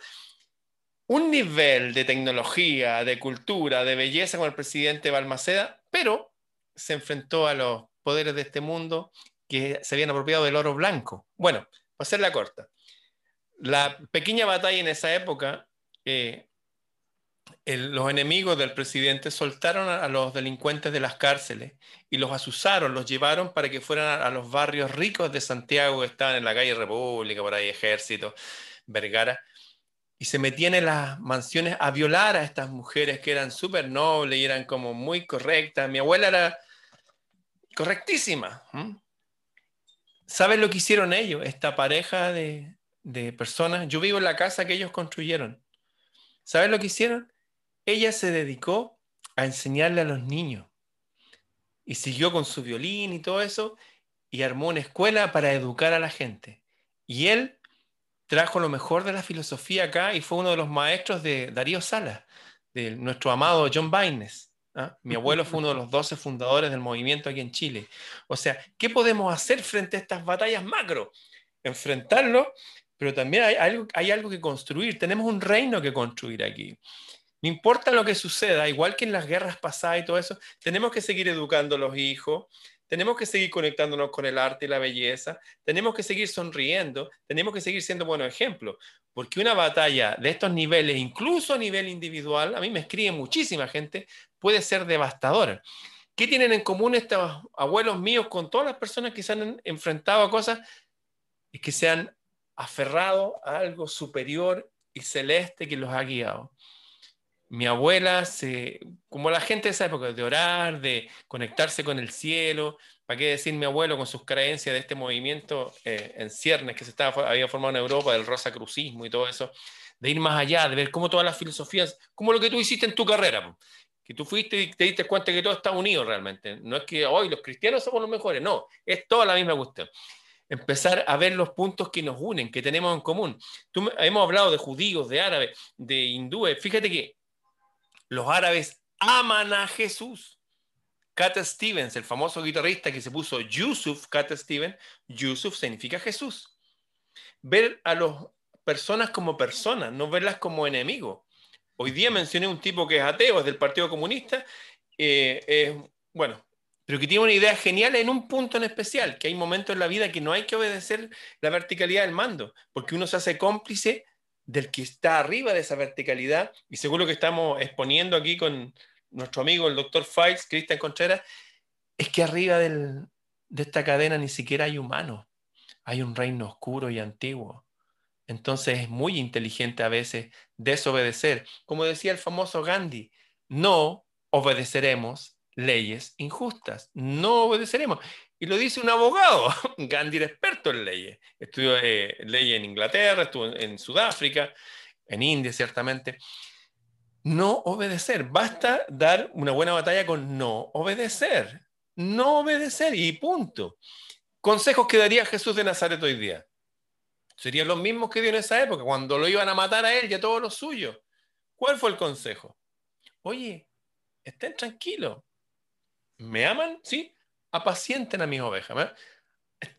Un nivel de tecnología, de cultura, de belleza con el presidente Balmaceda, pero se enfrentó a los poderes de este mundo que se habían apropiado del oro blanco. Bueno, para hacerla corta, la pequeña batalla en esa época, eh, los enemigos del presidente soltaron a, los delincuentes de las cárceles y los asusaron, los llevaron para que fueran a, los barrios ricos de Santiago que estaban en la calle República, por ahí Ejército, Vergara, y se metían en las mansiones a violar a estas mujeres que eran súper nobles y eran como muy correctas. Mi abuela era correctísima. ¿Sabes lo que hicieron ellos? Esta pareja de, de personas. Yo vivo en la casa que ellos construyeron. ¿Sabes lo que hicieron? Ella se dedicó a enseñarle a los niños y siguió con su violín y todo eso y armó una escuela para educar a la gente. Y él trajo lo mejor de la filosofía acá y fue uno de los maestros de Darío Salas, de nuestro amado John Baines. ¿ah? Mi abuelo fue uno de los doce fundadores del movimiento aquí en Chile. O sea, ¿qué podemos hacer frente a estas batallas macro? Enfrentarlo pero también hay algo, hay algo que construir, tenemos un reino que construir aquí. No importa lo que suceda, igual que en las guerras pasadas y todo eso, tenemos que seguir educando a los hijos, tenemos que seguir conectándonos con el arte y la belleza, tenemos que seguir sonriendo, tenemos que seguir siendo buenos ejemplos, porque una batalla de estos niveles, incluso a nivel individual, a mí me escribe muchísima gente, puede ser devastadora. ¿Qué tienen en común estos abuelos míos con todas las personas que se han enfrentado a cosas? Es que sean aferrado a algo superior y celeste que los ha guiado. Mi abuela, se, como la gente de esa época, de orar, de conectarse con el cielo, ¿para qué decir mi abuelo con sus creencias de este movimiento eh, en ciernes que se estaba, había formado en Europa, del rosacrucismo y todo eso, de ir más allá, de ver cómo todas las filosofías, como lo que tú hiciste en tu carrera, que tú fuiste y te diste cuenta que todo está unido realmente. No es que hoy los cristianos somos los mejores, no, es toda la misma cuestión empezar a ver los puntos que nos unen, que tenemos en común. Tú, hemos hablado de judíos, de árabes, de hindúes. Fíjate que los árabes aman a Jesús. Cat Stevens, el famoso guitarrista que se puso Yusuf, Cat Stevens, Yusuf significa Jesús. Ver a las personas como personas, no verlas como enemigos. Hoy día mencioné un tipo que es ateo, es del Partido Comunista. Eh, bueno, pero que tiene una idea genial en un punto en especial, que hay momentos en la vida que no hay que obedecer la verticalidad del mando, porque uno se hace cómplice del que está arriba de esa verticalidad, y seguro que estamos exponiendo aquí con nuestro amigo el doctor Files, Cristian Contreras, es que arriba de esta cadena ni siquiera hay humanos, hay un reino oscuro y antiguo. Entonces es muy inteligente a veces desobedecer. Como decía el famoso Gandhi, no obedeceremos leyes injustas. No obedeceremos. Y lo dice un abogado, Gandhi era experto en leyes. Estudió eh, leyes en Inglaterra, estuvo en, Sudáfrica, en India ciertamente. No obedecer. Basta dar una buena batalla con no obedecer. No obedecer y punto. Consejos que daría Jesús de Nazaret hoy día. Serían los mismos que dio en esa época, cuando lo iban a matar a él y a todos los suyos. ¿Cuál fue el consejo? Oye, estén tranquilos. ¿Me aman? Sí. Apacienten a mis ovejas.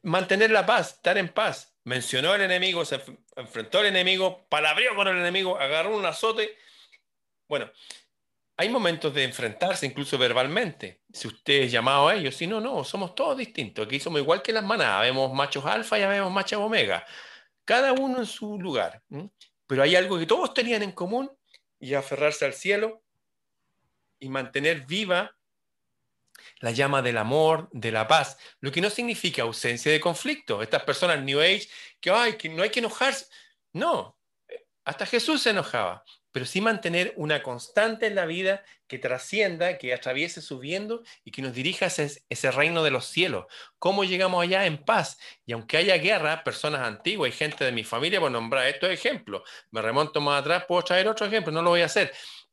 Mantener la paz, estar en paz. Mencionó al enemigo, se enfrentó al enemigo, palabrió con el enemigo, agarró un azote. Bueno, hay momentos de enfrentarse incluso verbalmente. Si usted es llamado a ellos, si no, no, somos todos distintos. Aquí somos igual que las manadas. Vemos machos alfa y vemos machos omega. Cada uno en su lugar. Pero hay algo que todos tenían en común y aferrarse al cielo y mantener viva la llama del amor, de la paz, lo que no significa ausencia de conflicto. Estas personas New Age, que, Ay, que no hay que enojarse. No, hasta Jesús se enojaba pero sí mantener una constante en la vida que trascienda, que atraviese subiendo y que nos dirija a ese, reino de los cielos. ¿Cómo llegamos allá en paz? Y aunque haya guerra, personas antiguas y gente de mi familia, por nombrar estos ejemplos, me remonto más atrás, puedo traer otro ejemplo, no lo voy a hacer.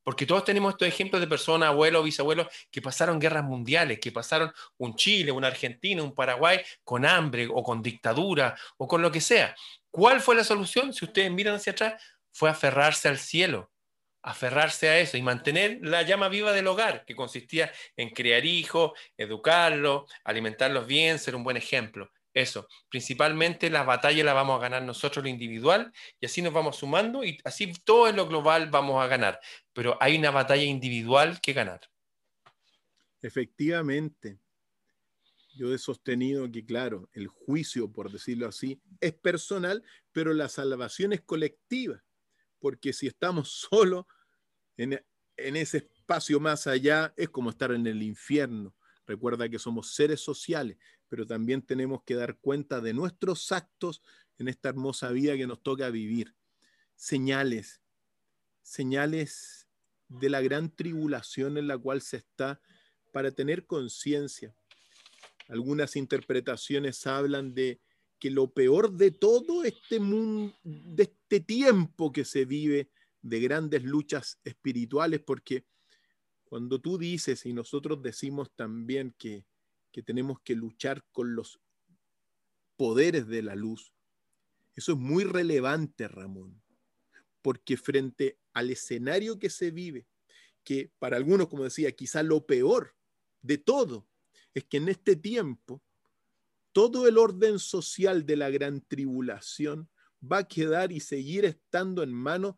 Porque todos tenemos estos ejemplos de personas, abuelos, bisabuelos, que pasaron guerras mundiales, que pasaron un Chile, un Argentina, un Paraguay con hambre o con dictadura o con lo que sea. ¿Cuál fue la solución? Si ustedes miran hacia atrás, fue aferrarse al cielo, aferrarse a eso y mantener la llama viva del hogar, que consistía en criar hijos, educarlos, alimentarlos bien, ser un buen ejemplo. Eso, principalmente la batalla la vamos a ganar nosotros lo individual y así nos vamos sumando y así todo en lo global vamos a ganar. Pero hay una batalla individual que ganar. Efectivamente. Yo he sostenido que, claro, el juicio, por decirlo así, es personal, pero la salvación es colectiva porque si estamos solo en, ese espacio más allá, es como estar en el infierno. Recuerda que somos seres sociales, pero también tenemos que dar cuenta de nuestros actos en esta hermosa vida que nos toca vivir. Señales, señales de la gran tribulación en la cual se está para tener conciencia. Algunas interpretaciones hablan de que lo peor de todo este mundo, de este tiempo que se vive de grandes luchas espirituales, porque cuando tú dices y nosotros decimos también que, que tenemos que luchar con los poderes de la luz, eso es muy relevante, Ramón, porque frente al escenario que se vive, que para algunos, como decía, quizá lo peor de todo, es que en este tiempo todo el orden social de la gran tribulación va a quedar y seguir estando en manos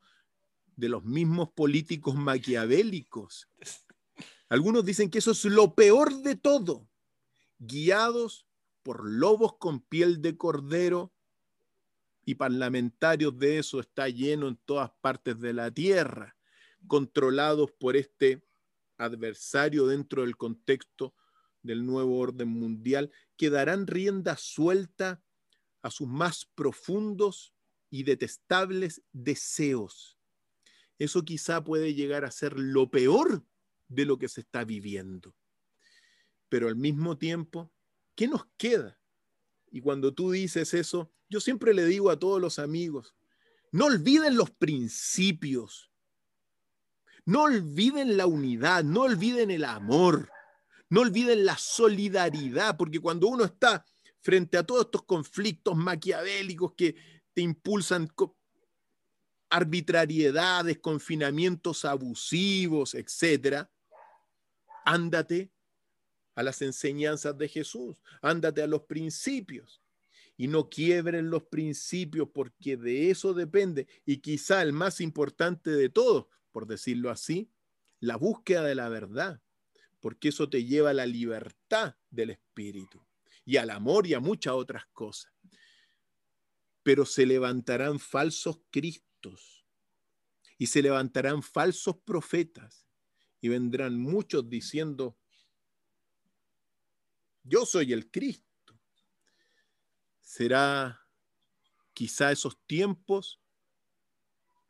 de los mismos políticos maquiavélicos. Algunos dicen que eso es lo peor de todo, guiados por lobos con piel de cordero y parlamentarios de eso está lleno en todas partes de la tierra, controlados por este adversario dentro del contexto del nuevo orden mundial que darán rienda suelta a sus más profundos y detestables deseos. Eso quizá puede llegar a ser lo peor de lo que se está viviendo. Pero al mismo tiempo, ¿qué nos queda? Y cuando tú dices eso, yo siempre le digo a todos los amigos, no olviden los principios, no olviden la unidad, no olviden el amor, no olviden la solidaridad, porque cuando uno está frente a todos estos conflictos maquiavélicos que te impulsan arbitrariedades, confinamientos abusivos, etcétera, ándate a las enseñanzas de Jesús, ándate a los principios y no quiebren los principios porque de eso depende y quizá el más importante de todos, por decirlo así, la búsqueda de la verdad porque eso te lleva a la libertad del espíritu y al amor y a muchas otras cosas. Pero se levantarán falsos cristos y se levantarán falsos profetas y vendrán muchos diciendo, yo soy el Cristo. Será quizá esos tiempos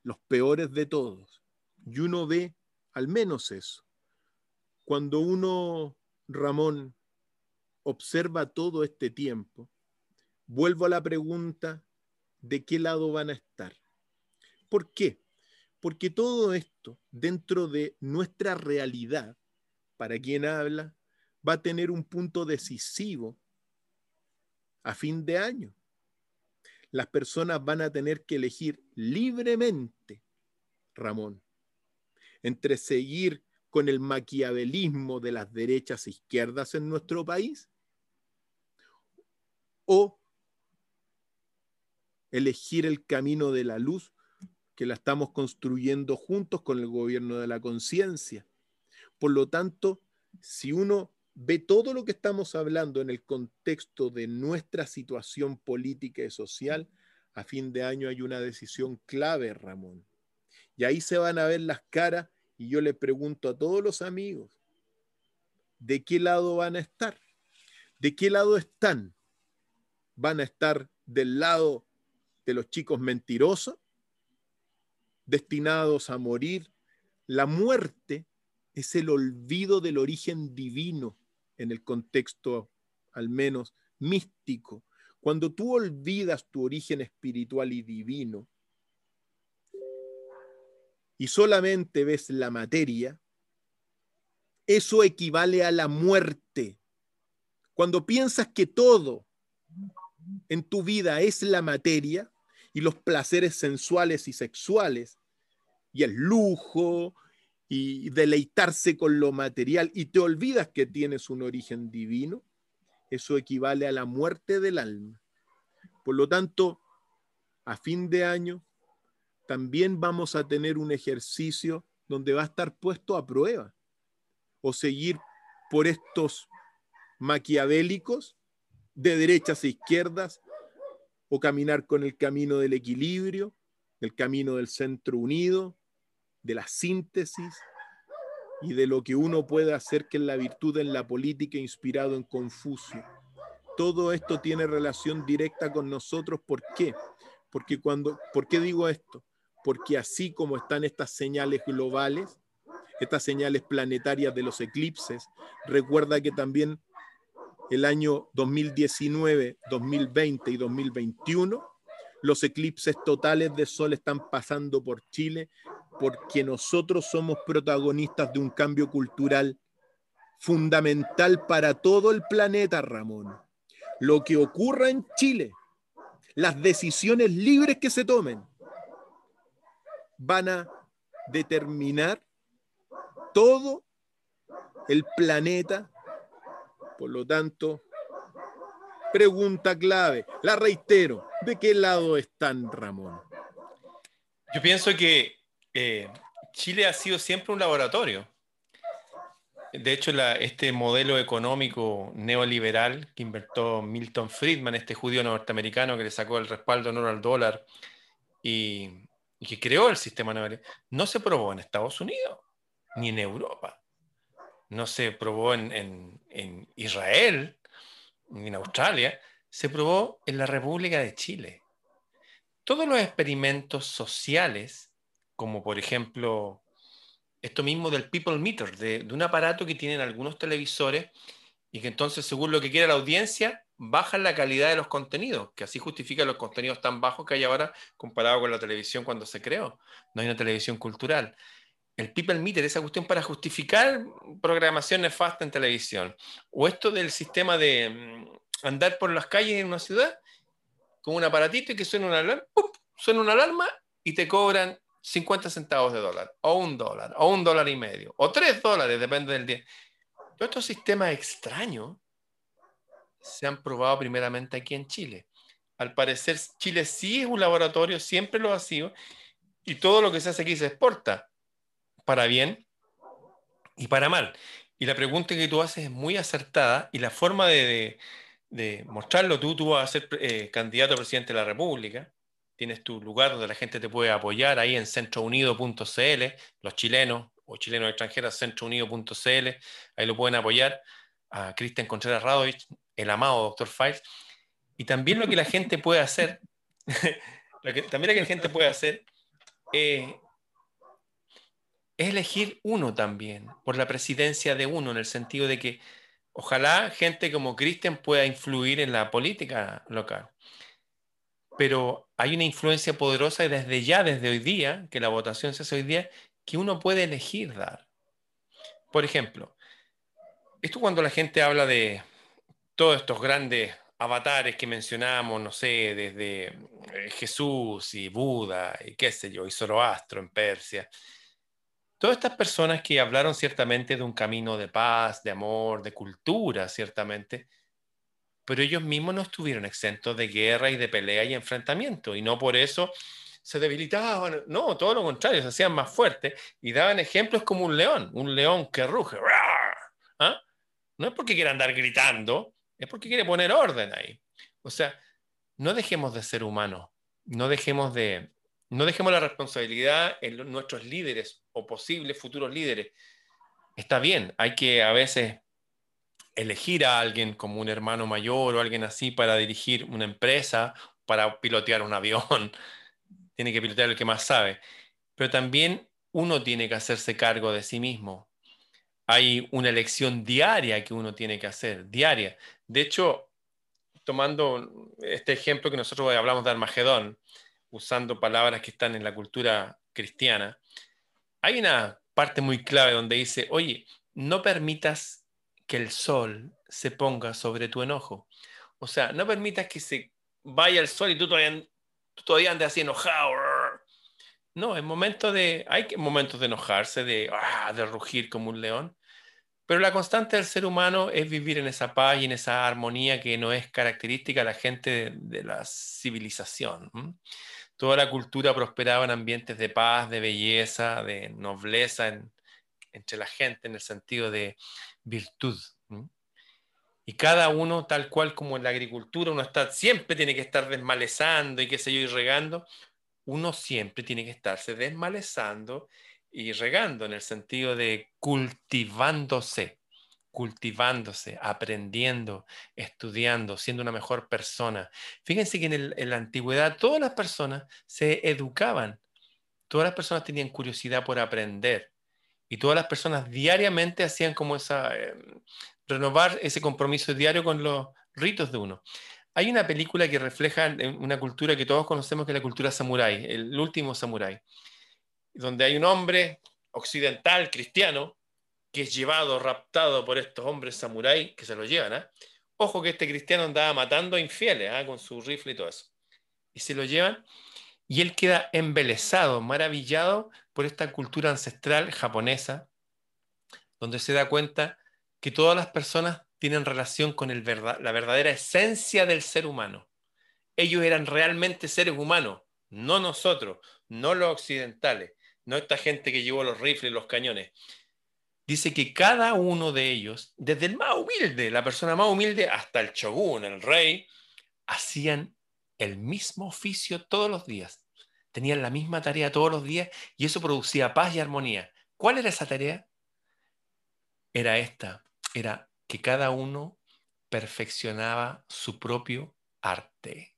los peores de todos. Y uno ve al menos eso cuando uno, Ramón, observa todo este tiempo, vuelvo a la pregunta de qué lado van a estar. ¿Por qué? Porque todo esto, dentro de nuestra realidad, para quien habla, va a tener un punto decisivo a fin de año. Las personas van a tener que elegir libremente, Ramón, entre seguir con el maquiavelismo de las derechas e izquierdas en nuestro país o elegir el camino de la luz que la estamos construyendo juntos con el gobierno de la conciencia. Por lo tanto, si uno ve todo lo que estamos hablando en el contexto de nuestra situación política y social, a fin de año hay una decisión clave, Ramón. Y ahí se van a ver las caras y yo le pregunto a todos los amigos, ¿de qué lado van a estar? ¿De qué lado están? ¿Van a estar del lado de los chicos mentirosos, destinados a morir? La muerte es el olvido del origen divino en el contexto al menos místico. Cuando tú olvidas tu origen espiritual y divino y solamente ves la materia, eso equivale a la muerte. Cuando piensas que todo en tu vida es la materia y los placeres sensuales y sexuales y el lujo y deleitarse con lo material y te olvidas que tienes un origen divino, eso equivale a la muerte del alma. Por lo tanto, a fin de año también vamos a tener un ejercicio donde va a estar puesto a prueba o seguir por estos maquiavélicos de derechas e izquierdas o caminar con el camino del equilibrio, el camino del centro unido, de la síntesis y de lo que uno puede hacer que es la virtud en la política inspirado en Confucio. Todo esto tiene relación directa con nosotros. ¿Por qué? Porque cuando, ¿Por qué digo esto? Porque así como están estas señales globales, estas señales planetarias de los eclipses, recuerda que también el año 2019, 2020 y 2021, los eclipses totales de sol están pasando por Chile porque nosotros somos protagonistas de un cambio cultural fundamental para todo el planeta, Ramón. Lo que ocurra en Chile, las decisiones libres que se tomen, van a determinar todo el planeta. Por lo tanto, pregunta clave, la reitero, ¿de qué lado están, Ramón? Yo pienso que eh, Chile ha sido siempre un laboratorio. De hecho, este modelo económico neoliberal que inventó Milton Friedman, este judío norteamericano que le sacó el respaldo en oro al dólar y, que creó el sistema neoliberal, no se probó en Estados Unidos ni en Europa. No se probó en, en Israel ni en Australia. Se probó en la República de Chile. Todos los experimentos sociales como por ejemplo esto mismo del People Meter, de, un aparato que tienen algunos televisores y que entonces, según lo que quiera la audiencia, bajan la calidad de los contenidos, que así justifica los contenidos tan bajos que hay ahora comparado con la televisión cuando se creó. No hay una televisión cultural. El People Meter, esa cuestión para justificar programación nefasta en televisión. O esto del sistema de mm, andar por las calles en una ciudad con un aparatito y que suena una alarma, suena una alarma y te cobran 50 centavos de dólar, o un dólar, o un dólar y medio, o tres dólares, depende del día. Todos estos sistemas extraños se han probado primeramente aquí en Chile. Al parecer, Chile sí es un laboratorio, siempre lo ha sido, y todo lo que se hace aquí se exporta, para bien y para mal. Y la pregunta que tú haces es muy acertada, y la forma de, mostrarlo, tú, tú vas a ser eh, candidato a presidente de la República, tienes tu lugar donde la gente te puede apoyar ahí en centrounido.cl, los chilenos o chilenos extranjeros, centrounido.cl, ahí lo pueden apoyar a Cristian Contreras Radovich, el amado Dr. Files. Y también lo que la gente puede hacer, también lo que la gente puede hacer eh, es elegir uno también, por la presidencia de uno, en el sentido de que ojalá gente como Cristian pueda influir en la política local pero hay una influencia poderosa desde ya, desde hoy día, que la votación se hace hoy día, que uno puede elegir dar. Por ejemplo, esto cuando la gente habla de todos estos grandes avatares que mencionamos, no sé, desde eh, Jesús y Buda y qué sé yo, y Zoroastro en Persia. Todas estas personas que hablaron ciertamente de un camino de paz, de amor, de cultura, ciertamente, pero ellos mismos no estuvieron exentos de guerra y de pelea y enfrentamiento, y no por eso se debilitaban, no, todo lo contrario, se hacían más fuertes y daban ejemplos como un león, un león que ruge. ¿Ah? No es porque quiera andar gritando, es porque quiere poner orden ahí. O sea, no dejemos de ser humanos, no dejemos de, no dejemos la responsabilidad en nuestros líderes o posibles futuros líderes. Está bien, hay que a veces elegir a alguien como un hermano mayor o alguien así para dirigir una empresa, para pilotear un avión, tiene que pilotear el que más sabe. Pero también uno tiene que hacerse cargo de sí mismo. Hay una elección diaria que uno tiene que hacer, diaria. De hecho, tomando este ejemplo que nosotros hablamos de Armagedón, usando palabras que están en la cultura cristiana, hay una parte muy clave donde dice, oye, no permitas que el sol se ponga sobre tu enojo. O sea, no permitas que se vaya el sol y tú todavía todavía andas así enojado. No, es momento de, hay momentos de enojarse, ah, de rugir como un león, pero la constante del ser humano es vivir en esa paz y en esa armonía que no es característica de la gente de, la civilización. Toda la cultura prosperaba en ambientes de paz, de belleza, de nobleza entre la gente, en el sentido de virtud. Y cada uno, tal cual como en la agricultura, uno está, siempre tiene que estar desmalezando y qué sé yo, y regando, uno siempre tiene que estarse desmalezando y regando en el sentido de cultivándose, cultivándose, aprendiendo, estudiando, siendo una mejor persona. Fíjense que en, la antigüedad todas las personas se educaban, todas las personas tenían curiosidad por aprender y todas las personas diariamente hacían como esa, em, renovar ese compromiso diario con los ritos de uno. Hay una película que refleja una cultura que todos conocemos, que es la cultura samurái, el último samurái, donde hay un hombre occidental, cristiano, que es llevado, raptado por estos hombres samurái que se lo llevan. ¿ah? Ojo que este cristiano andaba matando a infieles ¿ah? con su rifle y todo eso. Y se lo llevan y él queda embelesado, maravillado por esta cultura ancestral japonesa, donde se da cuenta que todas las personas tienen relación con el la verdadera esencia del ser humano. Ellos eran realmente seres humanos, no nosotros, no los occidentales, no esta gente que llevó los rifles y los cañones. Dice que cada uno de ellos, desde el más humilde, la persona más humilde, hasta el shogun, el rey, hacían el mismo oficio todos los días. Tenían la misma tarea todos los días y eso producía paz y armonía. ¿Cuál era esa tarea? Era esta, era que cada uno perfeccionaba su propio arte.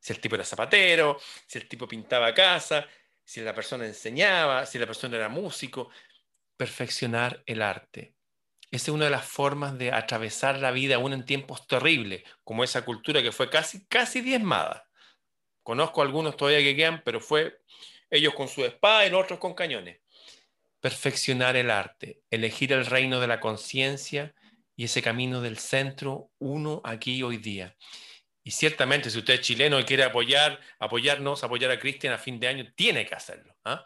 Si el tipo era zapatero, si el tipo pintaba casa, si la persona enseñaba, si la persona era músico, perfeccionar el arte. Esa es una de las formas de atravesar la vida aún en tiempos terribles, como esa cultura que fue casi, casi diezmada. Conozco algunos todavía que quedan, pero fue ellos con su espada y otros con cañones perfeccionar el arte, elegir el reino de la conciencia y ese camino del centro, uno aquí hoy día. Y ciertamente, si usted es chileno y quiere apoyar, apoyarnos, apoyar a Cristian a fin de año, tiene que hacerlo. ¿ah?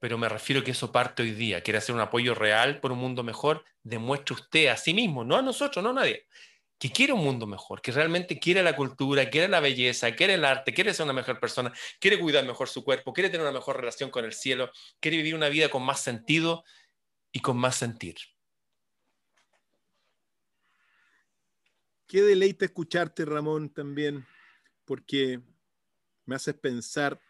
Pero me refiero que eso parte hoy día. Quiere hacer un apoyo real por un mundo mejor, demuestre usted a sí mismo, no a nosotros, no a nadie, que quiere un mundo mejor, que realmente quiere la cultura, quiere la belleza, quiere el arte, quiere ser una mejor persona, quiere cuidar mejor su cuerpo, quiere tener una mejor relación con el cielo, quiere vivir una vida con más sentido y con más sentir. Qué deleite escucharte, Ramón, también, porque me haces pensar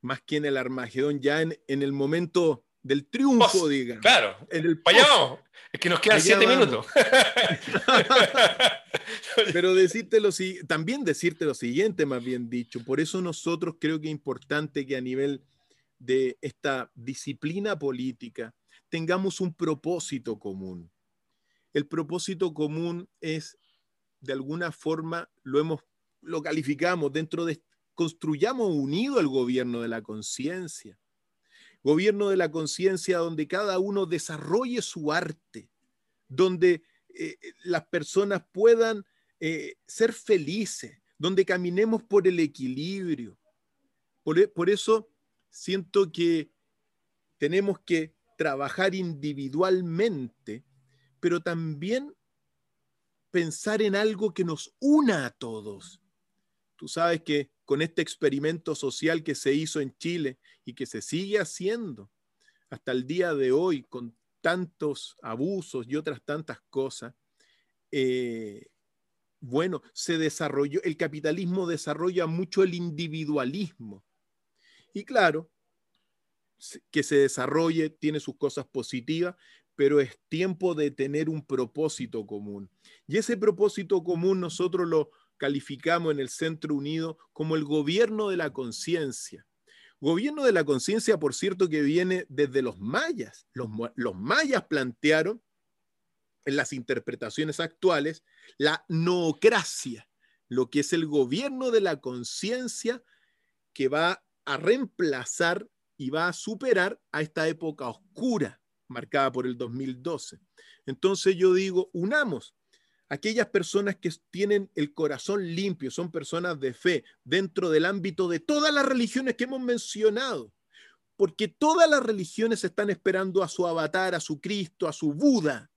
más que en el Armagedón, ya en, en el momento del triunfo, diga. Claro, en el Es que nos quedan siete minutos. Pero decirte lo, también decirte lo siguiente, más bien dicho. Por eso nosotros creo que es importante que a nivel de esta disciplina política tengamos un propósito común. El propósito común es, de alguna forma, lo hemos, lo calificamos dentro de, construyamos unido el gobierno de la conciencia gobierno de la conciencia donde cada uno desarrolle su arte, donde eh, las personas puedan eh, ser felices, donde caminemos por el equilibrio. Por, e, por eso siento que tenemos que trabajar individualmente, pero también pensar en algo que nos una a todos. Tú sabes que con este experimento social que se hizo en Chile y que se sigue haciendo hasta el día de hoy con tantos abusos y otras tantas cosas, eh, bueno, se desarrolló, el capitalismo desarrolla mucho el individualismo. Y claro, que se desarrolle tiene sus cosas positivas, pero es tiempo de tener un propósito común. Y ese propósito común nosotros lo calificamos en el Centro Unido como el gobierno de la conciencia. Gobierno de la conciencia, por cierto, que viene desde los mayas. Los, mayas plantearon en las interpretaciones actuales la noocracia, lo que es el gobierno de la conciencia que va a reemplazar y va a superar a esta época oscura marcada por el 2012. Entonces yo digo, unamos aquellas personas que tienen el corazón limpio, son personas de fe dentro del ámbito de todas las religiones que hemos mencionado, porque todas las religiones están esperando a su avatar, a su Cristo, a su Buda,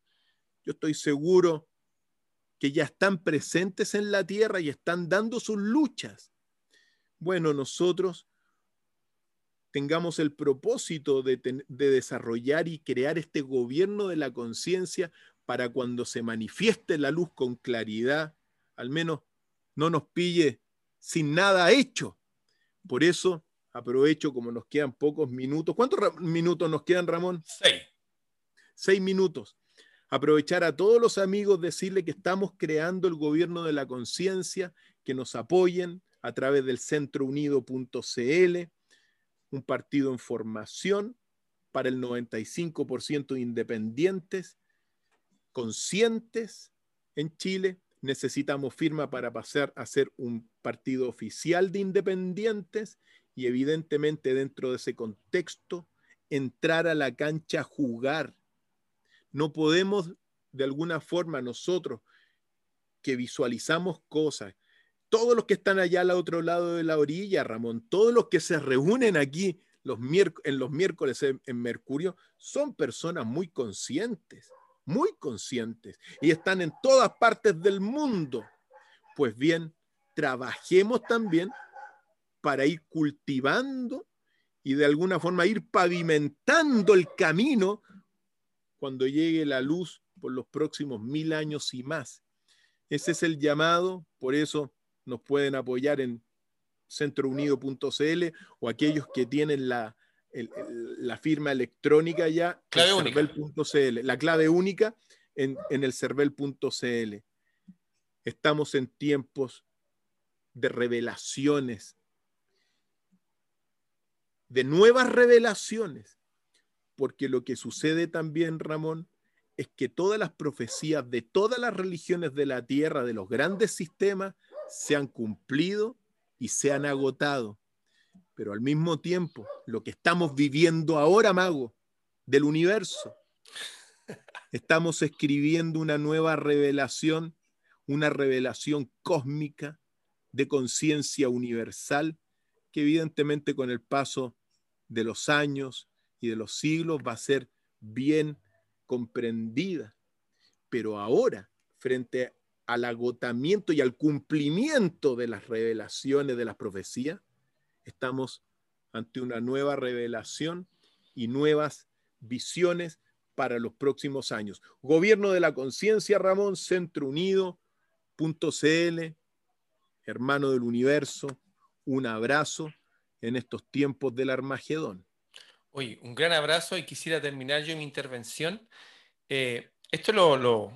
yo estoy seguro que ya están presentes en la tierra y están dando sus luchas. Bueno, nosotros tengamos el propósito de, desarrollar y crear este gobierno de la conciencia para cuando se manifieste la luz con claridad, al menos no nos pille sin nada hecho. Por eso aprovecho, como nos quedan pocos minutos. ¿Cuántos minutos nos quedan, Ramón? Seis. Seis minutos aprovechar a todos los amigos, decirle que estamos creando el gobierno de la conciencia, que nos apoyen a través del centrounido.cl, un partido en formación para el 95% independientes, conscientes en Chile. Necesitamos firma para pasar a ser un partido oficial de independientes y evidentemente dentro de ese contexto entrar a la cancha a jugar no podemos, de alguna forma, nosotros que visualizamos cosas, todos los que están allá al otro lado de la orilla, Ramón, todos los que se reúnen aquí los en los miércoles en, en Mercurio, son personas muy conscientes, muy conscientes, y están en todas partes del mundo. Pues bien, trabajemos también para ir cultivando y de alguna forma ir pavimentando el camino cuando llegue la luz por los próximos mil años y más. Ese es el llamado, por eso nos pueden apoyar en centrounido.cl o aquellos que tienen la, la firma electrónica ya, clave única. la clave única en, en el cervel.cl. Estamos en tiempos de revelaciones, de nuevas revelaciones porque lo que sucede también, Ramón, es que todas las profecías de todas las religiones de la tierra, de los grandes sistemas, se han cumplido y se han agotado. Pero al mismo tiempo, lo que estamos viviendo ahora, mago, del universo, estamos escribiendo una nueva revelación, una revelación cósmica de conciencia universal, que evidentemente con el paso de los años, y de los siglos va a ser bien comprendida. Pero ahora, frente al agotamiento y al cumplimiento de las revelaciones de las profecías, estamos ante una nueva revelación y nuevas visiones para los próximos años. Gobierno de la Conciencia, Ramón, Centro Unido, CL, hermano del universo, un abrazo en estos tiempos del Armagedón. Oye, un gran abrazo y quisiera terminar yo mi intervención. Eh, esto lo,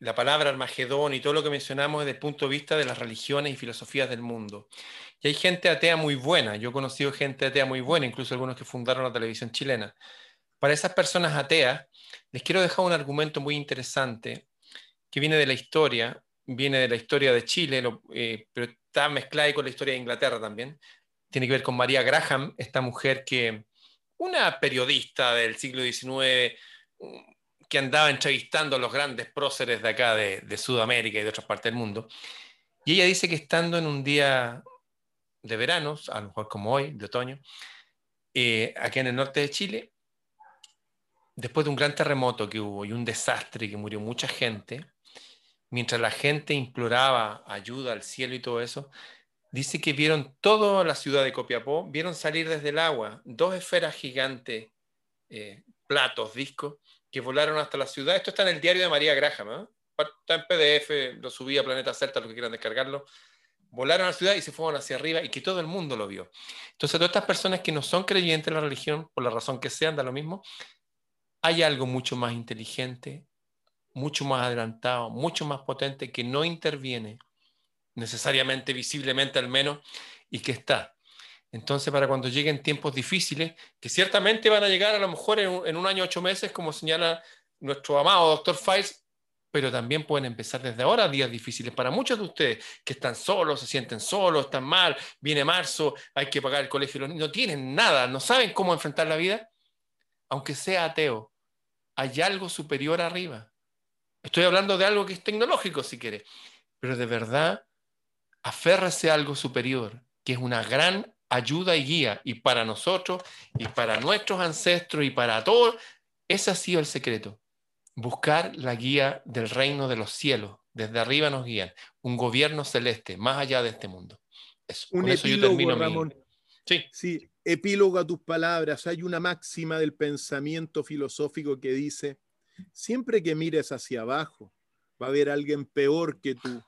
la palabra Armagedón y todo lo que mencionamos desde el punto de vista de las religiones y filosofías del mundo. Y hay gente atea muy buena, yo he conocido gente atea muy buena, incluso algunos que fundaron la televisión chilena. Para esas personas ateas, les quiero dejar un argumento muy interesante que viene de la historia, viene de la historia de Chile, eh, pero está mezclada con la historia de Inglaterra también. Tiene que ver con María Graham, esta mujer que una periodista del siglo XIX, que andaba entrevistando a los grandes próceres de acá, de, Sudamérica y de otras partes del mundo. Y ella dice que estando en un día de verano, a lo mejor como hoy, de otoño, eh, aquí en el norte de Chile, después de un gran terremoto que hubo y un desastre que murió mucha gente, mientras la gente imploraba ayuda al cielo y todo eso, dice que vieron toda la ciudad de Copiapó, vieron salir desde el agua dos esferas gigantes, eh, platos, discos, que volaron hasta la ciudad. Esto está en el diario de María Graham, ¿eh? está en PDF, lo subí a Planeta Celta, los que quieran descargarlo. Volaron a la ciudad y se fueron hacia arriba y que todo el mundo lo vio. Entonces, todas estas personas que no son creyentes en la religión, por la razón que sean, da lo mismo, hay algo mucho más inteligente, mucho más adelantado, mucho más potente, que no interviene necesariamente, visiblemente al menos, y que está. Entonces, para cuando lleguen tiempos difíciles, que ciertamente van a llegar a lo mejor en un, año, ocho meses, como señala nuestro amado doctor Files, pero también pueden empezar desde ahora días difíciles para muchos de ustedes que están solos, se sienten solos, están mal, viene marzo, hay que pagar el colegio, no tienen nada, no saben cómo enfrentar la vida, aunque sea ateo, hay algo superior arriba. Estoy hablando de algo que es tecnológico, si quiere, pero de verdad, aférrese a algo superior, que es una gran ayuda y guía, y para nosotros, y para nuestros ancestros, y para todos, ese ha sido el secreto. Buscar la guía del reino de los cielos. Desde arriba nos guían. Un gobierno celeste, más allá de este mundo. Un epílogo, Ramón. Sí. sí, epílogo a tus palabras. Hay una máxima del pensamiento filosófico que dice, siempre que mires hacia abajo, va a haber alguien peor que tú,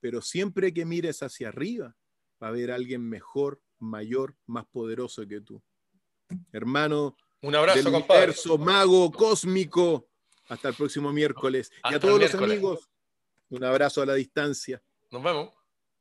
pero siempre que mires hacia arriba, va a haber alguien mejor, mayor, más poderoso que tú. Hermano, un abrazo, del universo, mago cósmico. Hasta el próximo miércoles. y a todos los amigos, un abrazo a la distancia. Nos vemos.